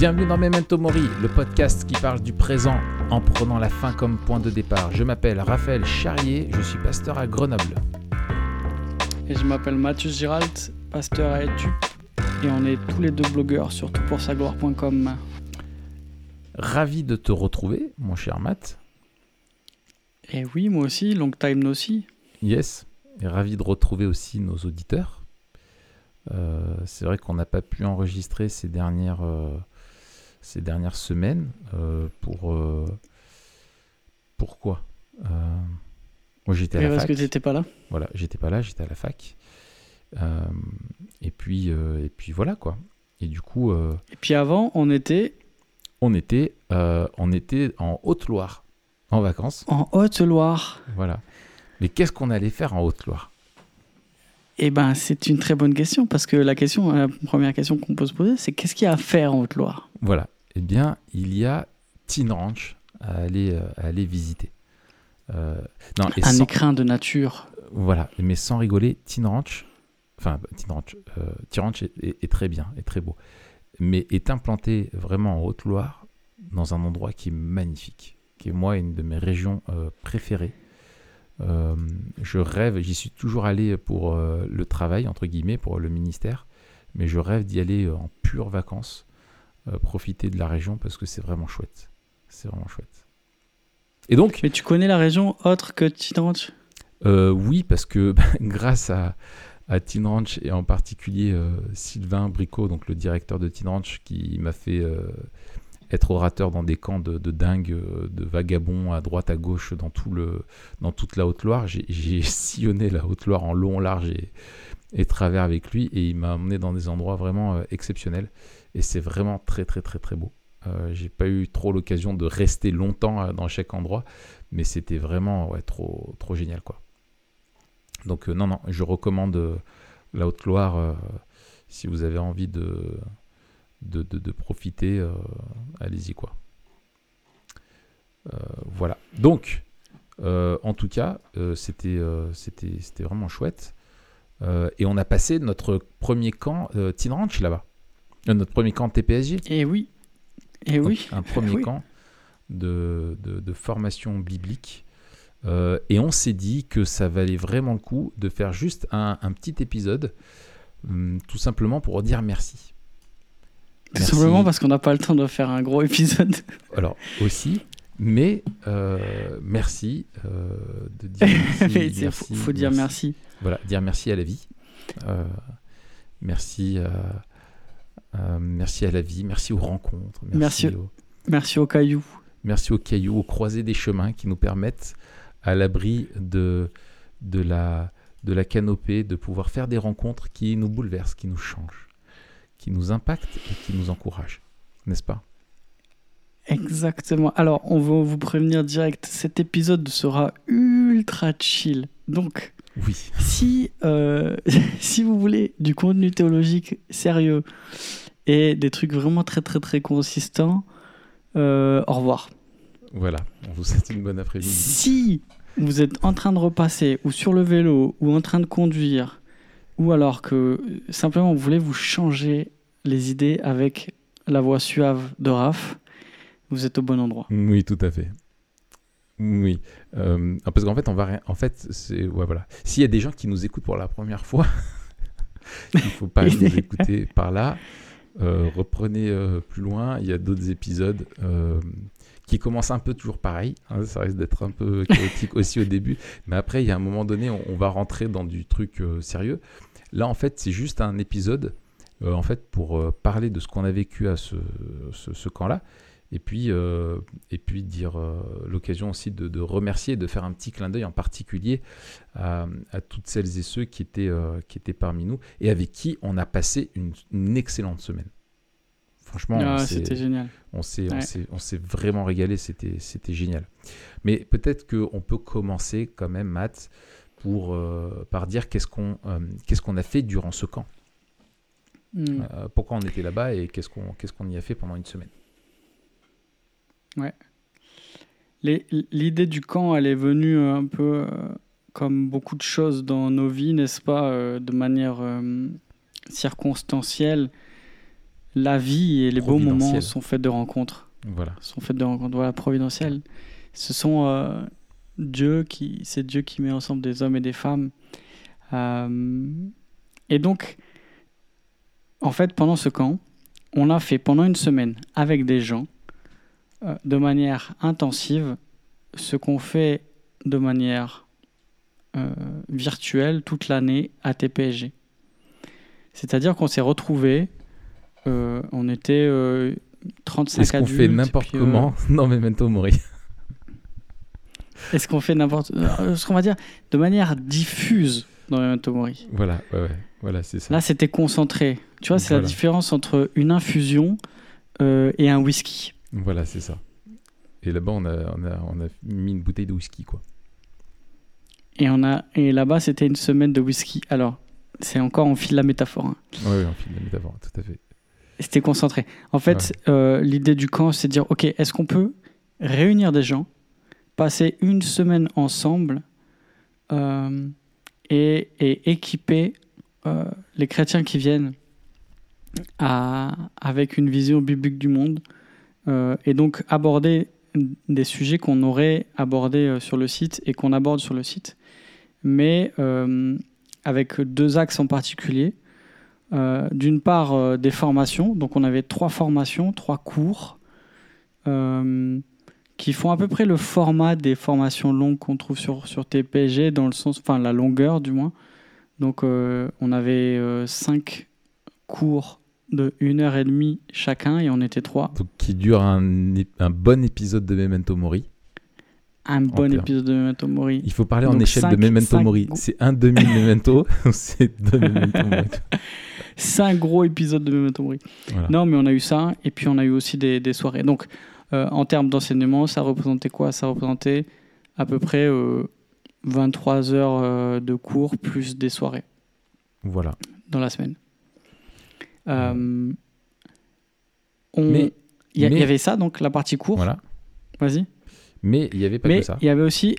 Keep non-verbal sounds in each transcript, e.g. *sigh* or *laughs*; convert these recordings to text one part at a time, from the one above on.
Bienvenue dans Memento Mori, le podcast qui parle du présent en prenant la fin comme point de départ. Je m'appelle Raphaël Charrier, je suis pasteur à Grenoble. Et je m'appelle Mathieu Giralt, pasteur à Etup, et on est tous les deux blogueurs sur toutpoursagloire.com. Ravi de te retrouver, mon cher Matt. Et oui, moi aussi, long time no see. Yes, et ravi de retrouver aussi nos auditeurs. Euh, c'est vrai qu'on n'a pas pu enregistrer ces dernières, euh, ces dernières semaines. Euh, pour pourquoi Moi j'étais à la parce fac. que tu n'étais pas là Voilà, j'étais pas là, j'étais à la fac. et puis et puis voilà quoi. Et du coup. et puis avant, on était. On était, on était en Haute-Loire, en vacances. En Haute-Loire. Voilà. Mais qu'est-ce qu'on allait faire en Haute-Loire? Eh ben, c'est une très bonne question parce que la question, la première question qu'on peut se poser, c'est qu'est-ce qu'il y a à faire en Haute-Loire? Voilà. Eh bien, il y a Tin Ranch à aller, à aller visiter. Euh, non, et un sans... écrin de nature. Voilà. Mais sans rigoler, Tin Ranch, enfin, Ranch, euh, Ranch est, est, est, très bien, est très beau, mais est implanté vraiment en Haute-Loire dans un endroit qui est magnifique, qui est moi une de mes régions euh, préférées. Euh, je rêve, j'y suis toujours allé pour euh, le travail, entre guillemets, pour le ministère, mais je rêve d'y aller en pure vacances, euh, profiter de la région parce que c'est vraiment chouette. C'est vraiment chouette. Et donc. Mais tu connais la région autre que Tin Ranch? Oui, parce que *laughs* bah, grâce à, à Tin Ranch et en particulier Sylvain Bricot, donc le directeur de Tin Ranch, qui m'a fait être orateur dans des camps de, de dingue, de vagabonds à droite, à gauche, dans, tout le, dans toute la Haute-Loire. J'ai *laughs* sillonné la Haute-Loire en long, large et, et, travers avec lui et il m'a emmené dans des endroits vraiment euh, exceptionnels. Et c'est vraiment très, très, très, très beau. Euh, J'ai pas eu trop l'occasion de rester longtemps euh, dans chaque endroit, mais c'était vraiment ouais, trop, trop génial. quoi. Donc, euh, non, non, je recommande euh, la Haute-Loire euh, si vous avez envie de de, de, de profiter, euh, allez-y quoi. Euh, voilà. Donc, euh, en tout cas, c'était vraiment chouette. et on a passé notre premier camp Teen Ranch là-bas. notre premier camp TPSG. Et oui. Et Donc, oui. Un premier *laughs* oui. camp de, de, de, formation biblique. et on s'est dit que ça valait vraiment le coup de faire juste un, un petit épisode, hum, tout simplement pour dire merci. Tout simplement parce qu'on n'a pas le temps de faire un gros épisode. *laughs* Alors, aussi, mais euh, merci euh, de dire *laughs* merci. Il faut, faut, dire merci. Voilà, dire merci à la vie. Euh, merci, merci à la vie, merci aux rencontres. Merci, merci, au, merci aux cailloux. Merci aux cailloux, aux croisées des chemins qui nous permettent, à l'abri de, de, la, de la canopée, de pouvoir faire des rencontres qui nous bouleversent, qui nous changent qui nous impacte et qui nous encourage, n'est-ce pas? Exactement. Alors, on va vous prévenir direct, cet épisode sera ultra chill. Donc, oui. si, euh, *laughs* si vous voulez du contenu théologique sérieux et des trucs vraiment très très très consistants, euh, au revoir. Voilà, on vous souhaite une bonne après-midi. Si vous êtes en train de repasser ou sur le vélo ou en train de conduire ou alors que simplement vous voulez vous changer les idées avec la voix suave de Raph, vous êtes au bon endroit. Oui, tout à fait. Oui, euh, parce qu'en fait, on va, en fait, c'est ouais, voilà. S'il y a des gens qui nous écoutent pour la première fois, *laughs* il faut pas nous écouter par là. Euh, reprenez euh, plus loin. Il y a d'autres épisodes qui commencent un peu toujours pareil. Hein, ça risque d'être un peu chaotique aussi au début, mais après, il y a un moment donné, on, on va rentrer dans du truc euh, sérieux. Là, en fait, c'est juste un épisode euh, en fait, pour euh, parler de ce qu'on a vécu à ce, camp-là. Et puis, et puis dire l'occasion aussi de, de, remercier, de faire un petit clin d'œil en particulier à, toutes celles et ceux qui étaient, qui étaient parmi nous et avec qui on a passé une excellente semaine. Franchement, ah, c'était génial. On s'est ouais. vraiment régalé, c'était génial. Mais peut-être qu'on peut commencer quand même, Matt, pour, euh, par dire qu'est-ce qu'on euh, qu'est-ce qu'on a fait durant ce camp. Hmm. Mm. Euh, pourquoi on était là-bas et qu'est-ce qu'on qu'est-ce qu'on y a fait pendant une semaine. Ouais. L'idée du camp, elle est venue un peu comme beaucoup de choses dans nos vies, n'est-ce pas, de manière circonstancielle. La vie et les beaux moments sont faits de rencontres. Voilà. Sont faits de rencontres. Voilà, providentielles. Ce sont euh, Dieu qui, c'est Dieu qui met ensemble des hommes et des femmes. Euh, et donc, en fait, pendant ce camp, on a fait pendant une semaine avec des gens, euh, de manière intensive, ce qu'on fait de manière virtuelle toute l'année à TPSG. C'est-à-dire qu'on s'est retrouvés, euh, on était euh, 35 Est-ce qu'on adultes. fait n'importe euh, comment *laughs* dans Memento Mori Est-ce qu'on fait n'importe... euh, Ce qu'on va dire de manière diffuse dans Memento Mori? Voilà, ouais, ouais. Voilà, c'est ça. Là, c'était concentré. Tu vois, c'est la différence entre une infusion euh, et un whisky. Voilà, c'est ça. Et là-bas, on a, on, a, on a mis une bouteille de whisky, quoi. Et, on a, et là-bas, c'était une semaine de whisky. Alors, c'est encore, on file la métaphore. hein. Ouais, on filme la métaphore, tout à fait. C'était concentré. En fait, euh, l'idée du camp, c'est de dire, OK, est-ce qu'on peut réunir des gens, passer une semaine ensemble euh, et, et équiper euh, les chrétiens qui viennent à- avec une vision biblique du monde et donc aborder des sujets qu'on aurait abordés sur le site et qu'on aborde sur le site, mais avec deux axes en particulier. Euh, D'une part, euh, des formations. Donc, on avait trois formations, trois cours euh, qui font à peu près le format des formations longues qu'on trouve sur, sur TPG, dans le sens, enfin, la longueur du moins. Donc, on avait cinq cours de une heure et demie chacun et on était trois. Donc, qui dure un, bon épisode de Memento Mori. Un bon épisode de Memento Mori. Il faut parler en échelle de Memento Mori. C'est un demi-memento, *laughs* c'est deux Memento Mori? *laughs* Cinq gros épisodes de Memento Mori. Voilà. Non, mais on a eu ça, et puis on a eu aussi des, des soirées. Donc, euh, en termes d'enseignement, ça représentait quoi? Ça représentait à peu près euh, 23 heures euh, de cours plus des soirées Voilà. dans la semaine. Euh, on- Mais- il y, avait ça, donc la partie cours? voilà. Vas-y. Mais il n'y avait pas Mais que ça. il y avait aussi.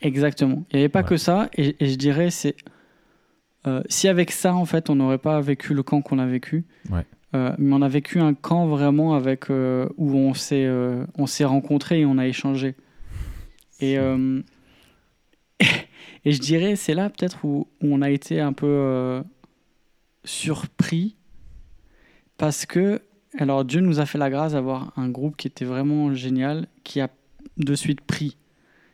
Exactement. Il n'y avait pas que ça, et, et je dirais, c'est. Euh, si avec ça, en fait, on n'aurait pas vécu le camp qu'on a vécu, Ouais. euh, mais on a vécu un camp vraiment avec euh, où on s'est on s'est rencontrés et on a échangé. Et, *laughs* et je dirais, c'est là peut-être où, où on a été un peu surpris parce que, alors Dieu nous a fait la grâce d'avoir un groupe qui était vraiment génial, qui a de suite pris.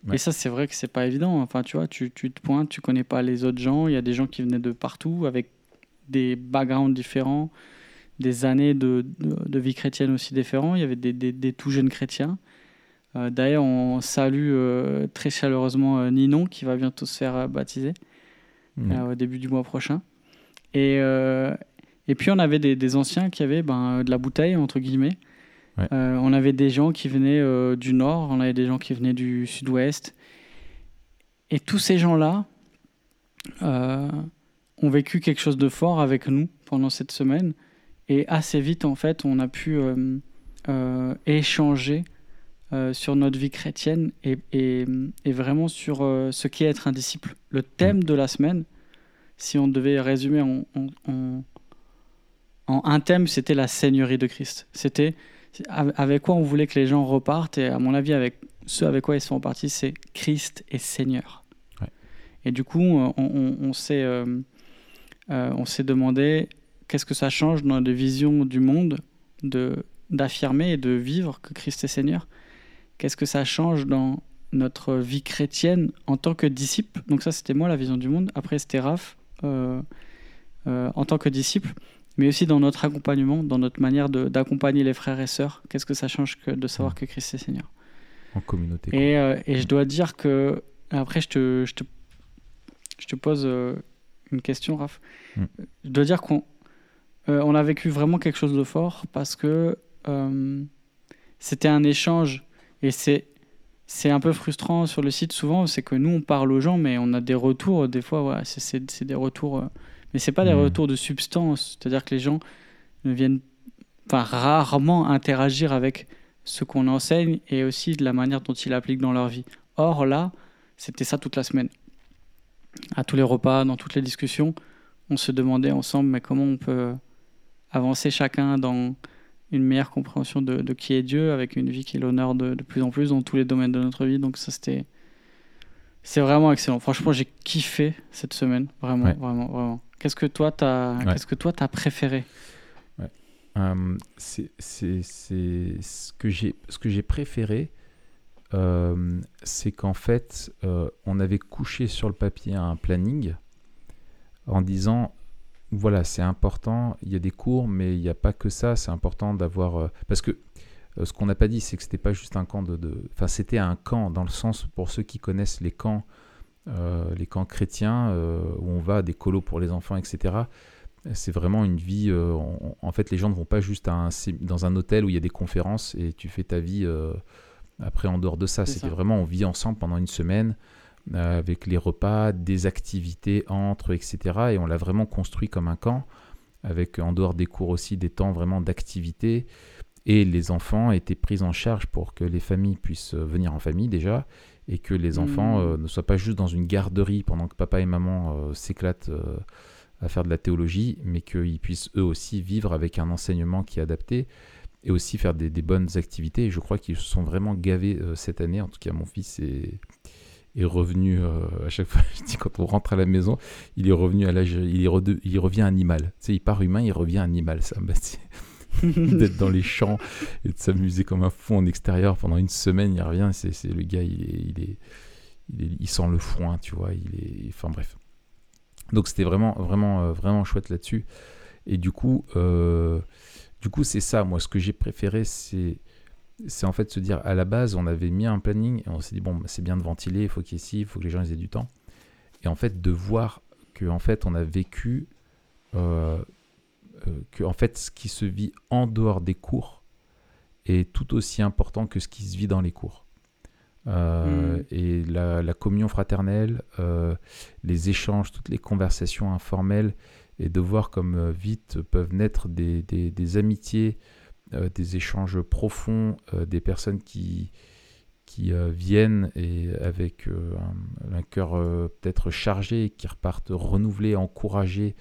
Ouais. Et ça, c'est vrai que c'est pas évident. Enfin, tu vois, tu, tu te pointes, tu connais pas les autres gens. Il y a des gens qui venaient de partout avec des backgrounds différents, des années de, de, de vie chrétienne aussi différents. Il y avait des, des, des tout jeunes chrétiens. Euh, D'ailleurs, on salue euh, très chaleureusement euh, Ninon qui va bientôt se faire baptiser au début du mois prochain. Et, et puis on avait des, des anciens qui avaient ben, de la bouteille, entre guillemets. Ouais. Euh, on avait des gens qui venaient euh, du nord, on avait des gens qui venaient du sud-ouest. Et tous ces gens-là euh, ont vécu quelque chose de fort avec nous pendant cette semaine. Et assez vite, en fait, on a pu échanger sur notre vie chrétienne et, et- et vraiment sur ce qu'est être un disciple. Le thème de la semaine, si on devait résumer en, en- en- en un thème, c'était la Seigneurie de Christ. C'était avec quoi on voulait que les gens repartent, et à mon avis, avec ce avec quoi ils sont repartis, c'est Christ est Seigneur. Ouais. Et du coup, on, on- on s'est euh, euh, on s'est demandé qu'est-ce que ça change dans notre vision du monde de d'affirmer et de vivre que Christ est Seigneur. Qu'est-ce que ça change dans notre vie chrétienne en tant que disciple? Donc ça, c'était moi la vision du monde. Après, c'était Raph euh, euh, en tant que disciple, mais aussi dans notre accompagnement, dans notre manière d'accompagner les frères et sœurs. Qu'est-ce que ça change que de savoir que Christ est Seigneur? En communauté. et, euh, et je dois dire que. Après, je te, je te, je te pose euh, une question, Raph. Mm. Je dois dire qu'on euh, on a vécu vraiment quelque chose de fort parce que c'était un échange. Et c'est. C'est un peu frustrant sur le site souvent, c'est que nous on parle aux gens, mais on a des retours. Des fois, ouais, c'est- des retours, mais c'est pas des Mm. retours de substance. C'est-à-dire que les gens ne viennent, enfin rarement interagir avec ce qu'on enseigne et aussi de la manière dont ils l'appliquent dans leur vie. Or là, c'était ça toute la semaine. À tous les repas, dans toutes les discussions, on se demandait ensemble mais comment on peut avancer chacun dans une meilleure compréhension de, de qui est Dieu, avec une vie qui l'honneur de, de plus en plus dans tous les domaines de notre vie. Donc ça, c'était... C'est vraiment excellent. Franchement, j'ai kiffé cette semaine. Vraiment, Ouais. vraiment, vraiment. Qu'est-ce que toi, t'as Ouais. Qu'est-ce que toi, t'as préféré? Euh, c'est ce que j'ai ce que j'ai préféré, euh, c'est qu'en fait, euh, on avait couché sur le papier un planning en disant voilà, c'est important, il y a des cours, mais il n'y a pas que ça, c'est important d'avoir. parce que ce qu'on n'a pas dit, c'est que c'était pas juste un camp de. Enfin, c'était un camp dans le sens, pour ceux qui connaissent les camps, les camps chrétiens, euh, où on va à des colos pour les enfants, etc. C'est vraiment une vie. euh, on- en fait, les gens ne vont pas juste à un dans un hôtel où il y a des conférences et tu fais ta vie euh, après en dehors de ça. C'est C'était vraiment, on vit ensemble pendant une semaine euh, avec les repas, des activités entre, etc. Et on l'a vraiment construit comme un camp, avec en dehors des cours aussi des temps vraiment d'activité. Et les enfants étaient pris en charge pour que les familles puissent euh, venir en famille déjà, et que les enfants Mhm. euh, ne soient pas juste dans une garderie pendant que papa et maman euh, s'éclatent euh, à faire de la théologie, mais qu'ils puissent eux aussi vivre avec un enseignement qui est adapté et aussi faire des, des bonnes activités. Et je crois qu'ils se sont vraiment gavés cette année. En tout cas, mon fils est, est revenu à chaque fois. *laughs* Je dis quand on rentre à la maison, il est revenu à l'âge, il, est il revient animal. Tu sais, il part humain, il revient animal. Ça, *laughs* d'être dans les champs et de s'amuser comme un fou en extérieur pendant une semaine, il revient. C'est, le gars, il il il sent le foin, tu vois. Il enfin bref. Donc c'était vraiment, vraiment, euh, vraiment chouette là-dessus. Et du coup, euh, du coup, c'est ça. Moi, ce que j'ai préféré, c'est, c'est en fait se dire à la base, on avait mis un planning et on s'est dit bon, bah, c'est bien de ventiler, il faut qu'il y ait ci, il faut que les gens aient du temps. Et en fait, de voir que en fait, on a vécu euh, euh, que en fait, ce qui se vit en dehors des cours est tout aussi important que ce qui se vit dans les cours. Euh, Mm. Et la, la communion fraternelle, euh, les échanges, toutes les conversations informelles, et de voir comme vite peuvent naître des, des- des amitiés, des échanges profonds, des personnes qui, qui viennent et avec un, un cœur peut-être chargé, qui repartent renouvelés, encouragés,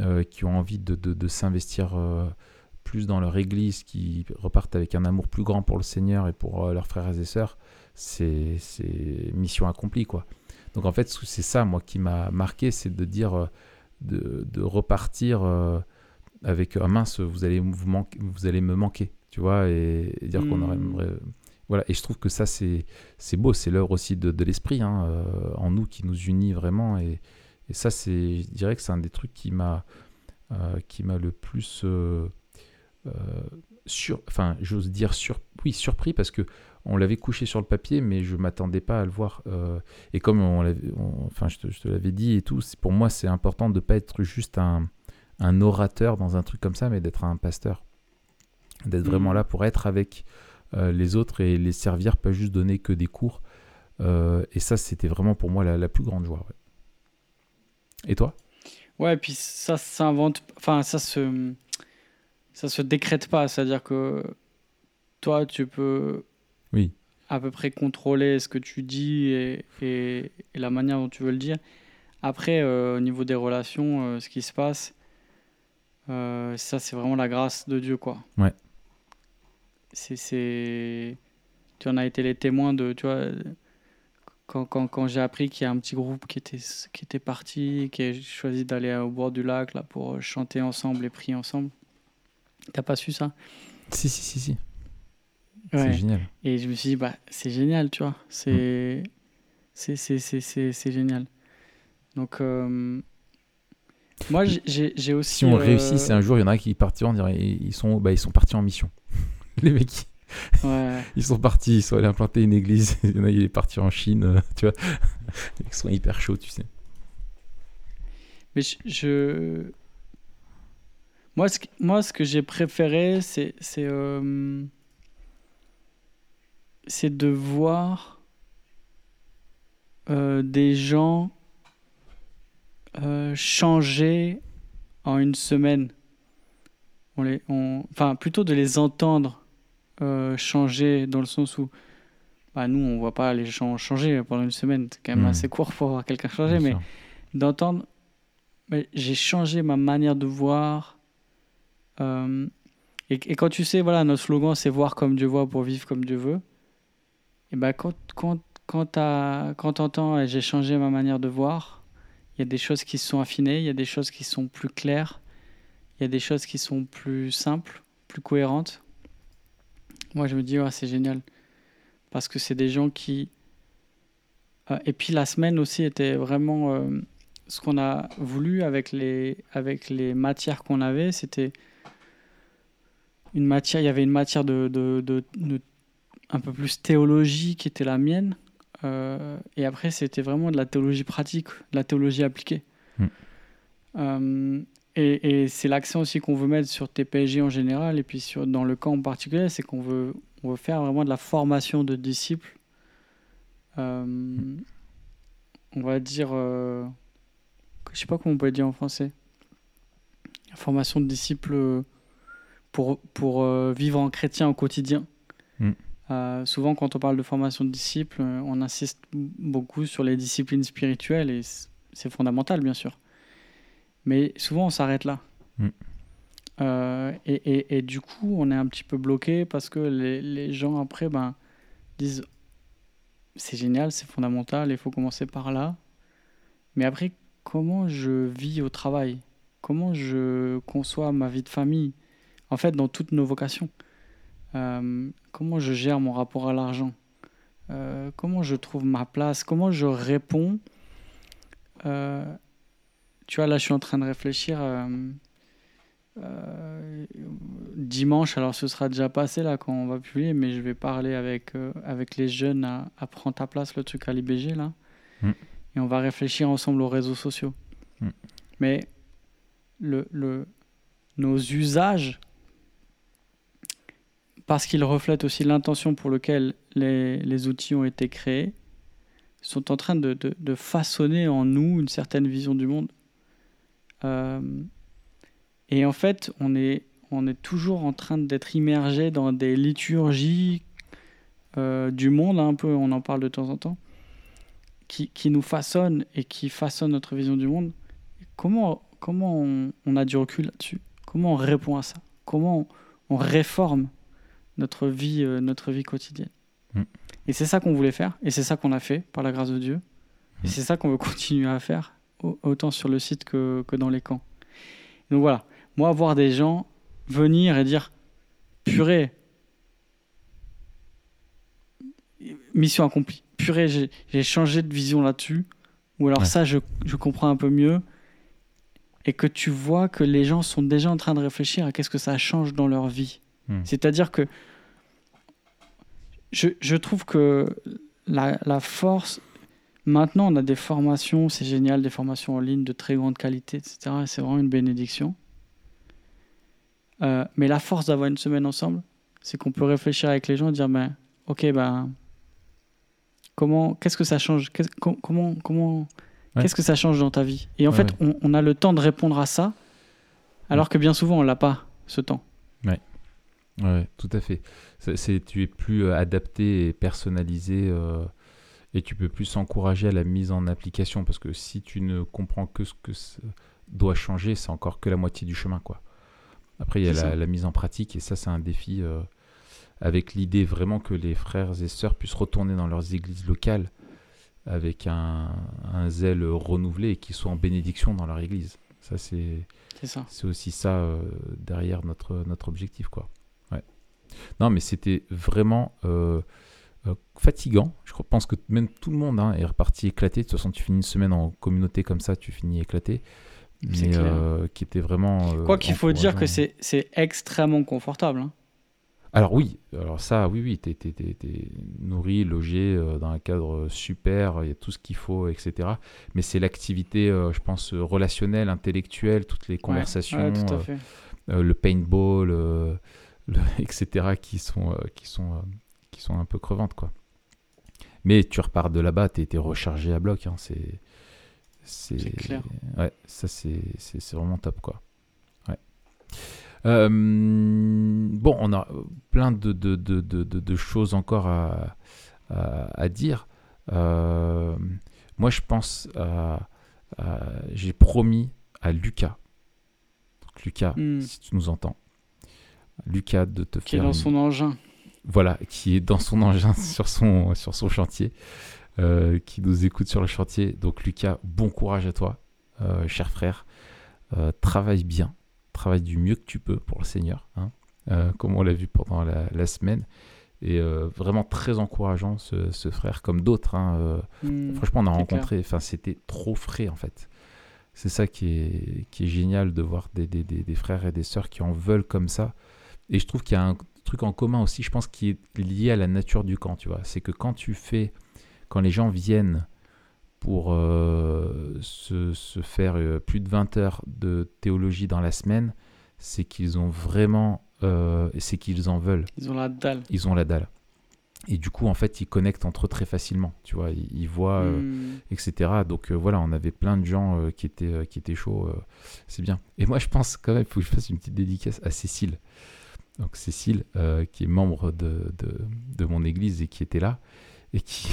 euh, qui ont envie de, de- de s'investir euh, plus dans leur église, qui repartent avec un amour plus grand pour le Seigneur et pour euh, leurs frères et sœurs, c'est mission accomplie quoi. Donc en fait c'est ça moi qui m'a marqué, c'est de dire de, de repartir avec un mince vous allez vous manquer, vous allez me manquer, tu vois, et, et dire qu'on aurait aimerait- voilà. Et je trouve que ça c'est c'est beau, c'est l'œuvre aussi de, l'esprit hein, en nous qui nous unit vraiment et, et ça c'est je dirais que c'est un des trucs qui m'a euh, qui m'a le plus euh, euh, sur, enfin, j'ose dire sur, oui, surpris parce que on l'avait couché sur le papier, mais je m'attendais pas à le voir. et comme on enfin, je te, l'avais dit et tout, pour moi, c'est important de pas être juste un, un orateur dans un truc comme ça, mais d'être un pasteur, d'être vraiment Mhm. là pour être avec les autres et les servir, pas juste donner que des cours. Et ça, c'était vraiment pour moi la, la plus grande joie. ouais. Et toi? Ouais, et puis ça s'invente, enfin ça se, ça se décrète pas. C'est-à-dire que toi, tu peux Oui. à peu près contrôler ce que tu dis et, et- et la manière dont tu veux le dire. Après, euh, au niveau des relations, euh, ce qui se passe, euh, ça c'est vraiment la grâce de Dieu, quoi. Ouais. C'est, c'est, tu en as été les témoins de, tu vois, quand, quand, quand j'ai appris qu'il y a un petit groupe qui était, qui était parti, qui a choisi d'aller au bord du lac là, pour chanter ensemble et prier ensemble. T'as pas su ça? Si, si, si, si. Ouais. C'est génial. Et je me suis dit, bah, c'est génial, tu vois. C'est c'est génial. Donc, euh, moi, j'ai- aussi. Si on euh, réussit, c'est un jour, il y en a qui partiront, on dirait, ils sont, bah, ils sont partis en mission. *laughs* Les mecs, ouais. ils sont partis, ils sont allés implanter une église. *laughs* Il y en a, il est parti en Chine, euh, tu vois. *laughs* Ils sont hyper chauds, tu sais. Mais je, je- Moi, ce que, moi, ce que j'ai préféré, c'est c'est euh, de voir euh, des gens euh, changer en une semaine. On les, on, enfin, plutôt de les entendre euh, changer dans le sens où bah, nous, on voit pas les gens changer pendant une semaine. C'est quand même Hmm. assez court pour voir quelqu'un changer, Bien mais d'entendre j'ai changé ma manière de voir Euh, et, et quand tu sais, voilà, notre slogan, c'est voir comme Dieu voit pour vivre comme Dieu veut. Et ben quand, quand, quand tu entends et j'ai changé ma manière de voir, il y a des choses qui sont affinées, il y a des choses qui sont plus claires, il y a des choses qui sont plus simples, plus cohérentes. Moi, je me dis, ouais, c'est génial. Parce que c'est des gens qui. Euh, et puis la semaine aussi était vraiment. Euh, ce qu'on a voulu avec les, avec les matières qu'on avait, c'était une matière. Il y avait une matière de, de, de, un peu plus théologie qui était la mienne. Euh, et après, c'était vraiment de la théologie pratique, de la théologie appliquée. Hmm. Et, et c'est l'accent aussi qu'on veut mettre sur TPG en général et puis sur, dans le camp en particulier, c'est qu'on veut, on veut faire vraiment de la formation de disciples. Euh, on va dire, euh, je sais pas comment on peut dire en français, la formation de disciples pour, pour euh, vivre en chrétien au quotidien. Hmm. souvent, quand on parle de formation de disciples, on insiste beaucoup sur les disciplines spirituelles et c'est fondamental, bien sûr. Mais souvent, on s'arrête là. Mm. Euh, et, et, et, du coup, on est un petit peu bloqué parce que les, les gens après ben, disent c'est génial, c'est fondamental, il faut commencer par là. Mais après, comment je vis au travail? Comment je conçois ma vie de famille? En fait, dans toutes nos vocations. Euh, comment je gère mon rapport à l'argent? Euh, Comment je trouve ma place? Comment je réponds tu vois, là, je suis en train de réfléchir. Euh, euh, dimanche, alors ce sera déjà passé là quand on va publier, mais je vais parler avec, euh, avec les jeunes à, à Prends ta place, le truc à l'IBG là. Mm. Et on va réfléchir ensemble aux réseaux sociaux. Mm. Mais le, le, nos usages, parce qu'ils reflètent aussi l'intention pour laquelle les, les, outils ont été créés, sont en train de, de, de façonner en nous une certaine vision du monde. Euh, et en fait, on est, on est toujours en train d'être immergé dans des liturgies euh, du monde, un peu, on en parle de temps en temps, qui, qui, nous façonnent et qui façonnent notre vision du monde. Comment, comment on, a du recul là-dessus? Comment on répond à ça? Comment on, réforme notre vie, euh, notre vie quotidienne? Mm. Et c'est ça qu'on voulait faire, et c'est ça qu'on a fait, par la grâce de Dieu. Et mm. c'est ça qu'on veut *laughs* continuer à faire autant sur le site que, que dans les camps. Donc voilà, moi, voir des gens venir et dire purée, mission accomplie, purée, j'ai changé de vision là-dessus, ou alors ça, je, je, comprends un peu mieux, et que tu vois que les gens sont déjà en train de réfléchir à qu'est-ce que ça change dans leur vie. Hmm. C'est-à-dire que je, je, trouve que la, la force Maintenant, on a des formations, c'est génial, des formations en ligne de très grande qualité, etc. C'est vraiment une bénédiction. Euh, mais la force d'avoir une semaine ensemble, c'est qu'on peut réfléchir avec les gens et dire, ben, ok, ben, comment, qu'est-ce que ça change? Comment, comment, qu'est-ce que ça change dans ta vie? Et en fait, On, a le temps de répondre à ça, alors que bien souvent, on l'a pas ce temps. Ouais. Ouais, tout à fait. Tu es plus euh, adapté et personnalisé. Euh et tu peux plus s'encourager à la mise en application parce que si tu ne comprends que ce que doit changer, c'est encore que la moitié du chemin quoi. Après il y a la, mise en pratique et ça c'est un défi euh, avec l'idée vraiment que les frères et sœurs puissent retourner dans leurs églises locales avec un, zèle renouvelé et qu'ils soient en bénédiction dans leur église. Ça c'est c'est aussi ça euh, derrière notre notre objectif quoi. Ouais. Non mais c'était vraiment euh, euh, fatigant. Je pense que même tout le monde hein, est reparti éclaté. De toute façon, tu finis une semaine en communauté comme ça, tu finis éclaté. Mais euh, qui était vraiment. Euh, Quoi qu'il faut dire que c'est extrêmement confortable. Hein. Alors oui, alors ça, oui, oui, t'es es, nourri, logé dans un cadre super, il y a tout ce qu'il faut, etc. Mais c'est l'activité, je pense, relationnelle, intellectuelle, toutes les conversations, le paintball, *laughs* etc. qui sont, qui sont qui sont un peu crevantes, quoi. Mais tu repars de là-bas, tu es, rechargé à bloc. Hein, c'est c'est clair. Ouais, ça c'est vraiment top, quoi. Ouais. Euh, bon, on a plein de, de, de, de choses encore à, à, dire. Euh, moi, je pense à, j'ai promis à Lucas. Lucas, hmm. si tu nous entends, Lucas de te Qui est faire dans une- son engin. Voilà, qui est dans son engin *laughs* sur son, sur son chantier, euh, qui nous écoute sur le chantier. Donc Lucas, bon courage à toi, euh, cher frère. Euh, travaille bien, travaille du mieux que tu peux pour le Seigneur, hein, comme on l'a vu pendant la, la semaine. Et vraiment très encourageant ce, ce frère, comme d'autres. hein, Hmm. Franchement, on a rencontré, enfin, c'était trop frais en fait. C'est ça qui est, qui est génial de voir des, des, des, des frères et des sœurs qui en veulent comme ça. Et je trouve qu'il y a un truc en commun aussi, je pense, qui est lié à la nature du camp, tu vois. C'est que quand tu fais, quand les gens viennent pour euh, se, se faire euh, plus de 20 heures de théologie dans la semaine, c'est qu'ils ont vraiment, euh, c'est qu'ils en veulent Ils ont la dalle. ils ont la dalle. Et du coup, en fait, ils connectent entre eux très facilement, tu vois, ils, ils voient, Hmm. etc. Donc voilà, on avait plein de gens qui, étaient, qui étaient chauds, c'est bien. Et moi, je pense quand même, il faut que je fasse une petite dédicace à Cécile. Donc Cécile, euh, qui est membre de, de, de mon église et qui était là, et qui,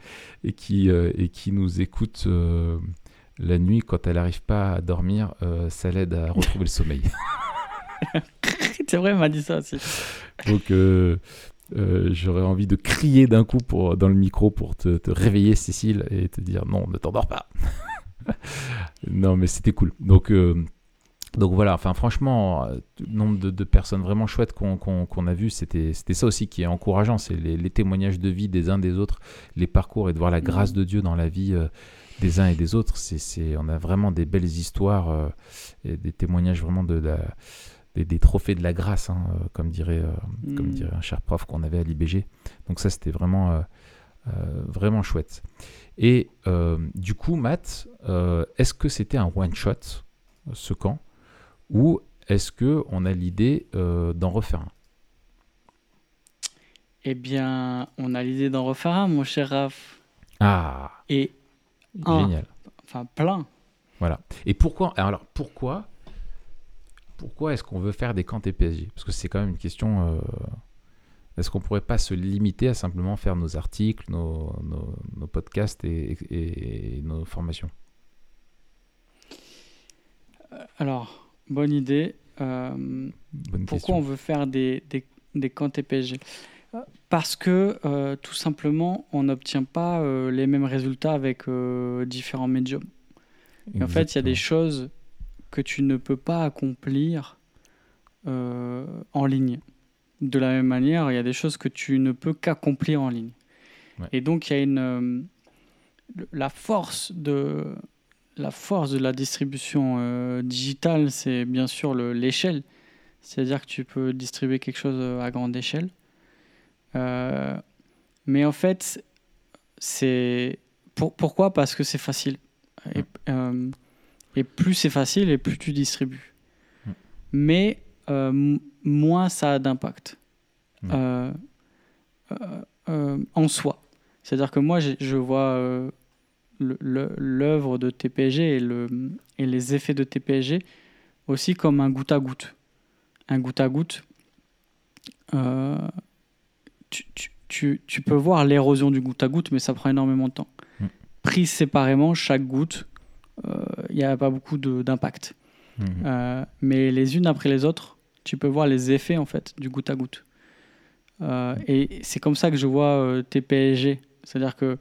*laughs* et qui, euh, et qui nous écoute euh, la nuit quand elle n'arrive pas à dormir, ça l'aide à retrouver le sommeil. *laughs* c'est vrai, elle m'a dit ça aussi. Donc, j'aurais envie de crier d'un coup pour, dans le micro pour te, te réveiller, Cécile, et te dire non, ne t'endors pas. *laughs* non, mais c'était cool. Donc, donc voilà, enfin, franchement, euh, le nombre de, de personnes vraiment chouettes qu'on a vues, c'était ça aussi qui est encourageant c'est les, les témoignages de vie des uns des autres, les parcours et de voir la grâce de Dieu dans la vie. euh, des uns et des autres, c'est on a vraiment des belles histoires euh, et des témoignages vraiment de la, des, des trophées de la grâce, hein, comme dirait euh, comme Mm. dirait un cher prof qu'on avait à l'IBG. Donc ça, c'était vraiment, vraiment chouette. Et du coup, Matt, est-ce que c'était un one-shot, ce camp, ou est-ce que on a l'idée euh, d'en refaire un? Eh bien, on a l'idée d'en refaire un, mon cher Raph. Ah, Et, Un. génial. enfin, plein. Voilà. Et pourquoi Alors, pourquoi pourquoi est-ce qu'on veut faire des camps TPSJ Parce que c'est quand même une question. euh, est-ce qu'on pourrait pas se limiter à simplement faire nos articles, nos, nos- nos podcasts et, et- et nos formations? Alors, bonne idée. Euh, Bonne pourquoi question. on veut faire des, des, des camps TPSG Euh, Parce que, euh, tout simplement, on n'obtient pas euh, les mêmes résultats avec différents médiums. Et en fait, il y a des choses que tu ne peux pas accomplir en ligne. De la même manière, il y a des choses que tu ne peux qu'accomplir en ligne. Ouais. Et donc, il y a une la force de la force de la distribution euh, digitale, c'est bien sûr le- l'échelle. C'est-à-dire que tu peux distribuer quelque chose euh, à grande échelle. Euh, mais en fait, c'est pour- pourquoi? Parce que c'est facile. Et, euh, et plus c'est facile, et plus tu distribues. Mm. Mais moins ça a d'impact Mm. euh, euh, euh, en soi. C'est-à-dire que moi, je vois l'œuvre de TPG et, le, et les effets de TPG aussi comme un goutte à goutte. Un goutte à goutte, euh, tu, tu- tu- tu peux voir l'érosion du goutte à goutte, mais ça prend énormément de temps. Mm. Prise séparément, chaque goutte, il n'y a pas beaucoup d'impact. Mhm. Euh, mais les unes après les autres, tu peux voir les effets en fait du goutte à goutte. Euh, et c'est comme ça que je vois euh, PSG. C'est-à-dire que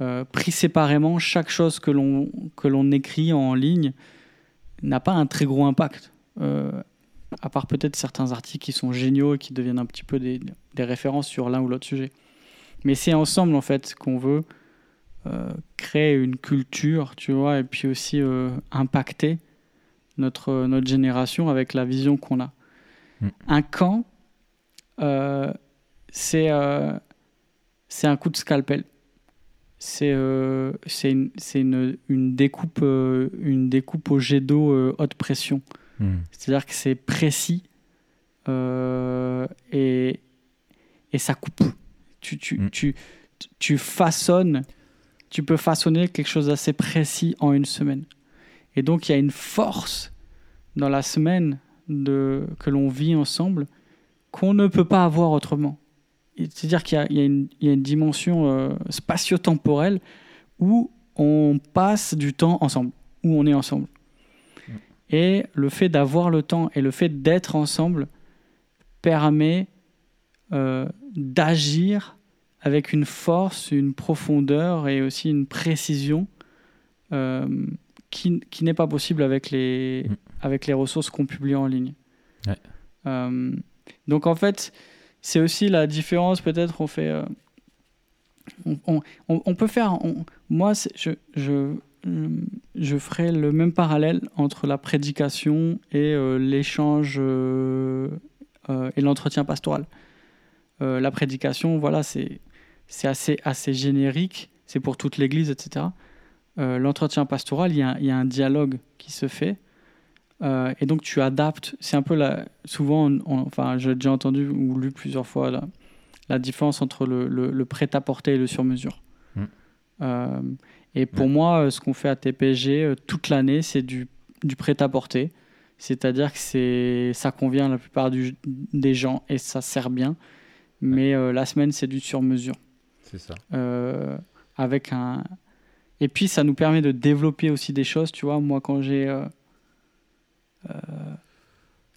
euh, pris séparément, chaque chose que l'on que l'on écrit en ligne n'a pas un très gros impact. Euh, à part peut-être certains articles qui sont géniaux et qui deviennent un petit peu des, des références sur l'un ou l'autre sujet. Mais c'est ensemble en fait qu'on veut euh, créer une culture, tu vois, et puis aussi impacter notre, notre génération avec la vision qu'on a. Mm. Un camp, c'est c'est un coup de scalpel. C'est euh, c'est une, une, une, découpe, euh, une découpe au jet d'eau euh, haute pression. Mhm. C'est-à-dire que c'est précis et, et ça coupe. Tu, tu, Mm. tu, tu façonnes, tu peux façonner quelque chose d'assez précis en une semaine. Et donc il y a une force dans la semaine de, que l'on vit ensemble qu'on ne peut pas avoir autrement. C'est-à-dire qu'il y a, y une, il y a une dimension euh, spatio-temporelle où on passe du temps ensemble, où on est ensemble. Et le fait d'avoir le temps et le fait d'être ensemble permet euh, d'agir avec une force, une profondeur et aussi une précision euh, qui, qui n'est pas possible avec les, Mm. avec les ressources qu'on publie en ligne. Ouais. Euh, donc en fait, c'est aussi la différence, peut-être on fait... euh, on, peut faire... moi, je, je, je ferai le même parallèle entre la prédication et euh, l'échange euh, et l'entretien pastoral. La prédication, voilà, c'est assez, assez générique, c'est pour toute l'Église, etc. L'entretien pastoral, il y, il y a un dialogue qui se fait. Euh, et donc tu adaptes. C'est un peu la. Souvent, on- on- enfin, j'ai déjà entendu ou lu plusieurs fois la, la différence entre le, le- le prêt-à-porter et le sur-mesure. Mm. Euh, et pour moi, euh, ce qu'on fait à TPG toute l'année, c'est du, du prêt-à-porter. C'est-à-dire que c'est, ça convient à la plupart du- des gens et ça sert bien. Mais euh, la semaine, c'est du sur-mesure. C'est ça. Avec un... Et puis, ça nous permet de développer aussi des choses. Tu vois, moi, quand j'ai... euh, euh,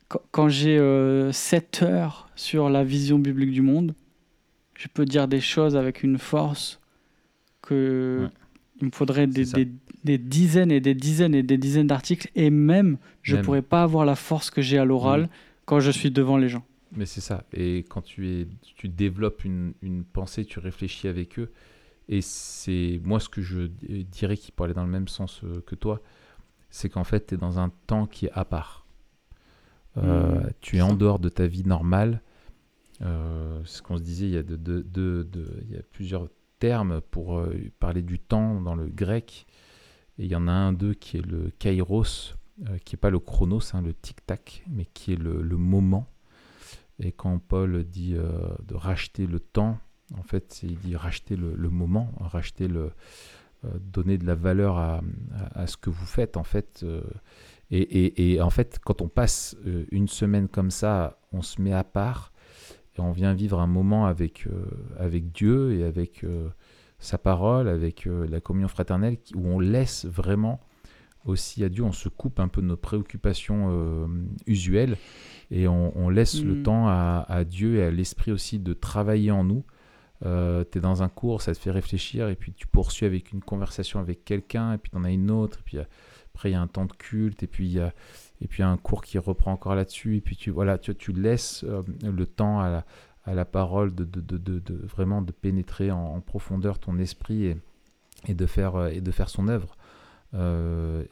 quand, quand j'ai 7 heures sur la vision biblique du monde, je peux dire des choses avec une force que Ouais. il me faudrait des, dizaines et des dizaines et des dizaines d'articles et même je Même. pourrais pas avoir la force que j'ai à l'oral quand je suis devant les gens. Mais c'est ça. Et quand tu, es, tu développes une, une pensée, tu réfléchis avec eux. Et c'est moi ce que je di- dirais qui pourrait aller dans le même sens euh, que toi, c'est qu'en fait, tu es dans un temps qui est à part. Euh, Mmh, tu es en dehors de ta vie normale. Euh, ce qu'on se disait, il y, a de, de- de- il y a plusieurs termes pour euh, parler du temps dans le grec. Et il y en a un d'eux qui est le kairos, qui n'est pas le chronos, hein, le tic-tac, mais qui est le, le moment. Et quand Paul dit de racheter le temps, en fait, il dit racheter le, le moment, racheter le, donner de la valeur à, à- à ce que vous faites, en fait. euh, et, et- et en fait, quand on passe euh, une semaine comme ça, on se met à part et on vient vivre un moment avec, euh, avec Dieu et avec euh, sa parole, avec euh, la communion fraternelle, où on laisse vraiment aussi à Dieu, on se coupe un peu de nos préoccupations euh, usuelles et on, on laisse le Mm. temps à, à Dieu et à l'Esprit aussi de travailler en nous. Euh, tu es dans un cours, ça te fait réfléchir, et puis tu poursuis avec une conversation avec quelqu'un, et puis tu en as une autre, et puis euh, après il y a un temps de culte, et puis il y a, et puis un cours qui reprend encore là-dessus, et puis tu, voilà, tu, tu laisses euh, le temps à la, à la parole de, de, de, vraiment de pénétrer en, profondeur ton esprit et, et, de, faire, euh, et de faire son œuvre.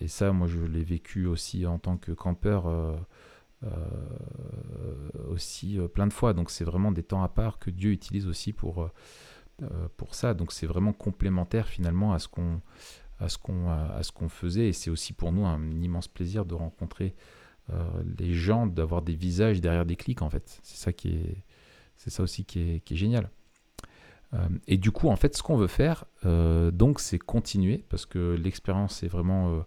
Et ça, moi, je l'ai vécu aussi en tant que campeur aussi euh, plein de fois. Donc, c'est vraiment des temps à part que Dieu utilise aussi pour, euh, euh, pour ça. Donc, c'est vraiment complémentaire finalement à ce qu'on à ce qu'on à ce qu'on faisait. Et c'est aussi pour nous un immense plaisir de rencontrer euh, les gens, d'avoir des visages derrière des clics en fait. C'est ça qui est c'est ça aussi qui est, qui est génial. Euh, et du coup, en fait, ce qu'on veut faire, euh, donc, c'est continuer parce que l'expérience est vraiment euh,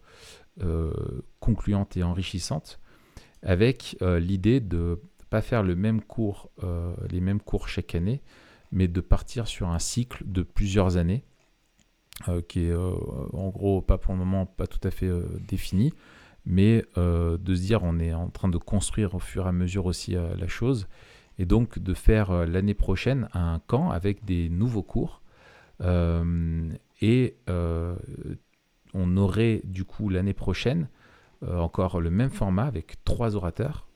euh, concluante et enrichissante, avec euh, l'idée de pas faire euh, les mêmes cours chaque année, mais de partir sur un cycle de plusieurs années, euh, qui est en gros pas pour le moment pas tout à fait défini, mais de se dire on est en train de construire au fur et à mesure aussi la chose et donc de faire l'année prochaine un camp avec des nouveaux cours. Et on aurait du coup l'année prochaine euh, encore le même format avec trois orateurs.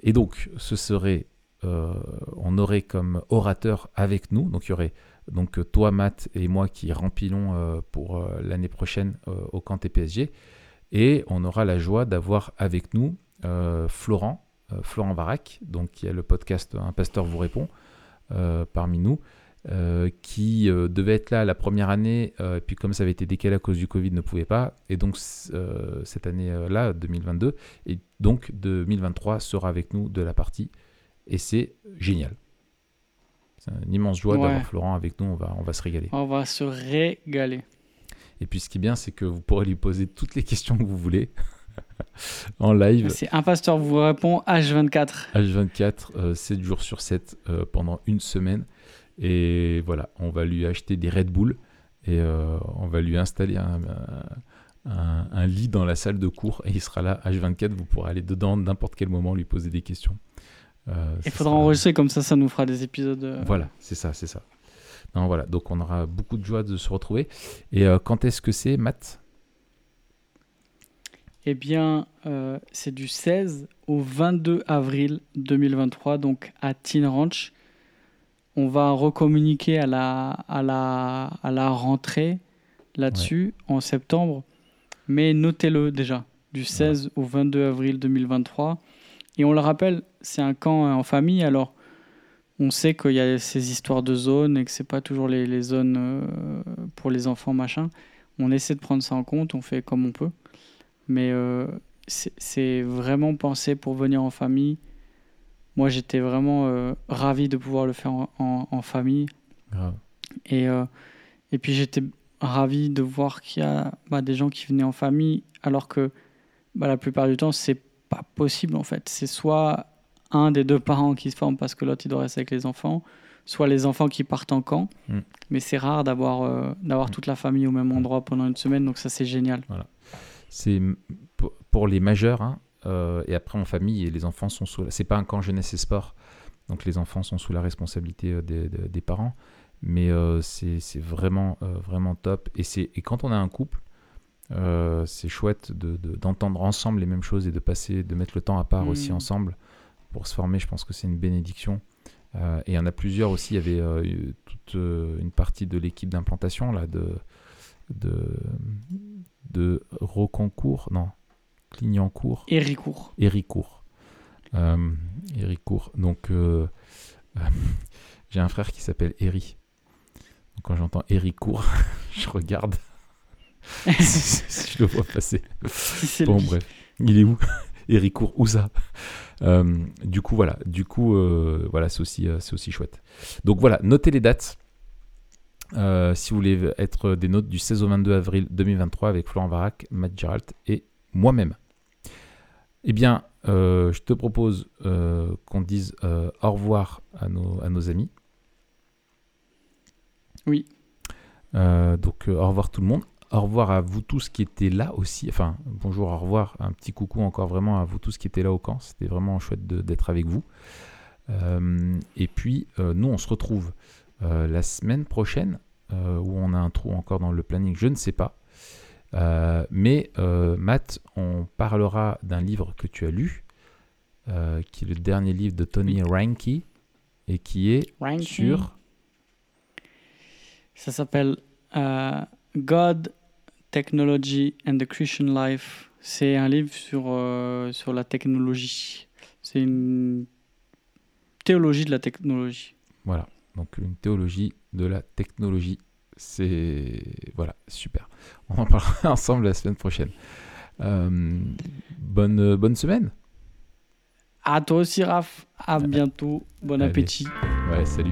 Et donc ce serait, euh, on aurait comme orateur avec nous, donc il y aurait donc toi Matt et moi qui rempilons euh, pour euh, l'année prochaine au camp TPSG. Et on aura la joie d'avoir avec nous Florent, Florent Varac, donc qui a le podcast Un pasteur vous répond parmi nous, euh, qui euh, devait être là la première année, euh, et puis comme ça avait été décalé à cause du Covid, ne pouvait pas, et donc euh, cette année-là, 2022, et donc 2023 sera avec nous de la partie, et c'est génial. C'est une immense joie Ouais. d'avoir Florent avec nous, on va, on va se régaler. On va se régaler. Et puis ce qui est bien, c'est que vous pourrez lui poser toutes les questions que vous voulez *laughs* en live. C'est un pasteur vous répond H24. H24, euh, 7 jours sur 7 euh, pendant une semaine. Et voilà, on va lui acheter des Red Bull et euh, on va lui installer un, un- un lit dans la salle de cours et il sera là H24. Vous pourrez aller dedans n'importe quel moment lui poser des questions. Euh, Il faudra sera- enregistrer comme ça, ça nous fera des épisodes. euh, Voilà, c'est ça, c'est ça. Non, voilà, donc on aura beaucoup de joie de se retrouver. Et euh, quand est-ce que c'est, Matt? Eh bien, c'est du 16 au 22 avril 2023, donc à Teen Ranch. On va recommuniquer à la, à la, à la rentrée là-dessus en septembre. Mais notez-le déjà, du 16 au 22 avril 2023. Et on le rappelle, c'est un camp en famille. Alors, on sait qu'il y a ces histoires de zones et que c'est pas toujours les, les zones euh, pour les enfants, machin. On essaie de prendre ça en compte, on fait comme on peut. Mais euh, c'est c'est vraiment pensé pour venir en famille. Moi, j'étais vraiment euh, ravi de pouvoir le faire en, en- en famille. Grave. Et, euh, et puis, j'étais ravi de voir qu'il y a bah, des gens qui venaient en famille, alors que bah, la plupart du temps, c'est pas possible en fait. C'est soit un des deux parents qui se forme parce que l'autre il doit rester avec les enfants, soit les enfants qui partent en camp. Mm. Mais c'est rare d'avoir euh, d'avoir Mm. toute la famille au même endroit pendant une semaine, donc ça c'est génial. C'est m- pour- pour les majeurs, hein, euh, et après en famille, et les enfants sont sous. la- C'est pas un camp jeunesse et sport, donc les enfants sont sous la responsabilité euh, des, des- des parents. Mais euh, c'est vraiment, euh, vraiment top. Et, et quand on a un couple, c'est chouette de- de- d'entendre ensemble les mêmes choses et de passer, de mettre le temps à part Mm. aussi ensemble pour se former. Je pense que c'est une bénédiction. Et il y en a plusieurs aussi. Il y avait toute une partie de l'équipe d'implantation là de de de non, Clignancourt, Héricourt. Héricourt. Euh, Héricourt. Donc, euh, euh, *laughs* j'ai un frère qui s'appelle Héry. Donc, quand j'entends Héricourt, *laughs* je regarde. *laughs* je le vois passer. Bon, lui. bref. Il est où? Héricourt, où ça Euh, Du coup, voilà. Du coup, voilà, c'est aussi, c'est aussi chouette. Donc, voilà, notez les dates. Euh, si vous voulez être des notes du 16 au 22 avril 2023 avec Florent Varac, Matt Geralt et moi-même. Eh bien, euh, je te propose euh, qu'on dise euh, au revoir à nos, à nos amis. Oui. Donc, au revoir tout le monde. Au revoir à vous tous qui étaient là aussi. Enfin, bonjour, au revoir. Un petit coucou encore vraiment à vous tous qui étaient là au camp. C'était vraiment chouette d'être avec vous. Et puis, nous, on se retrouve la semaine prochaine, où on a un trou encore dans le planning, je ne sais pas. Euh, mais euh, Matt, on parlera d'un livre que tu as lu, euh, qui est le dernier livre de Tony Reinke, et qui est sur... Ça s'appelle God, Technology and the Christian Life. C'est un livre sur, sur la technologie. C'est une théologie de la technologie. Voilà, donc une théologie de la technologie. C'est... Voilà, super. On en parlera *laughs* ensemble la semaine prochaine. Euh, bonne, bonne semaine. À toi aussi, Raph. À bientôt. Bon Allez. appétit. Ouais, salut.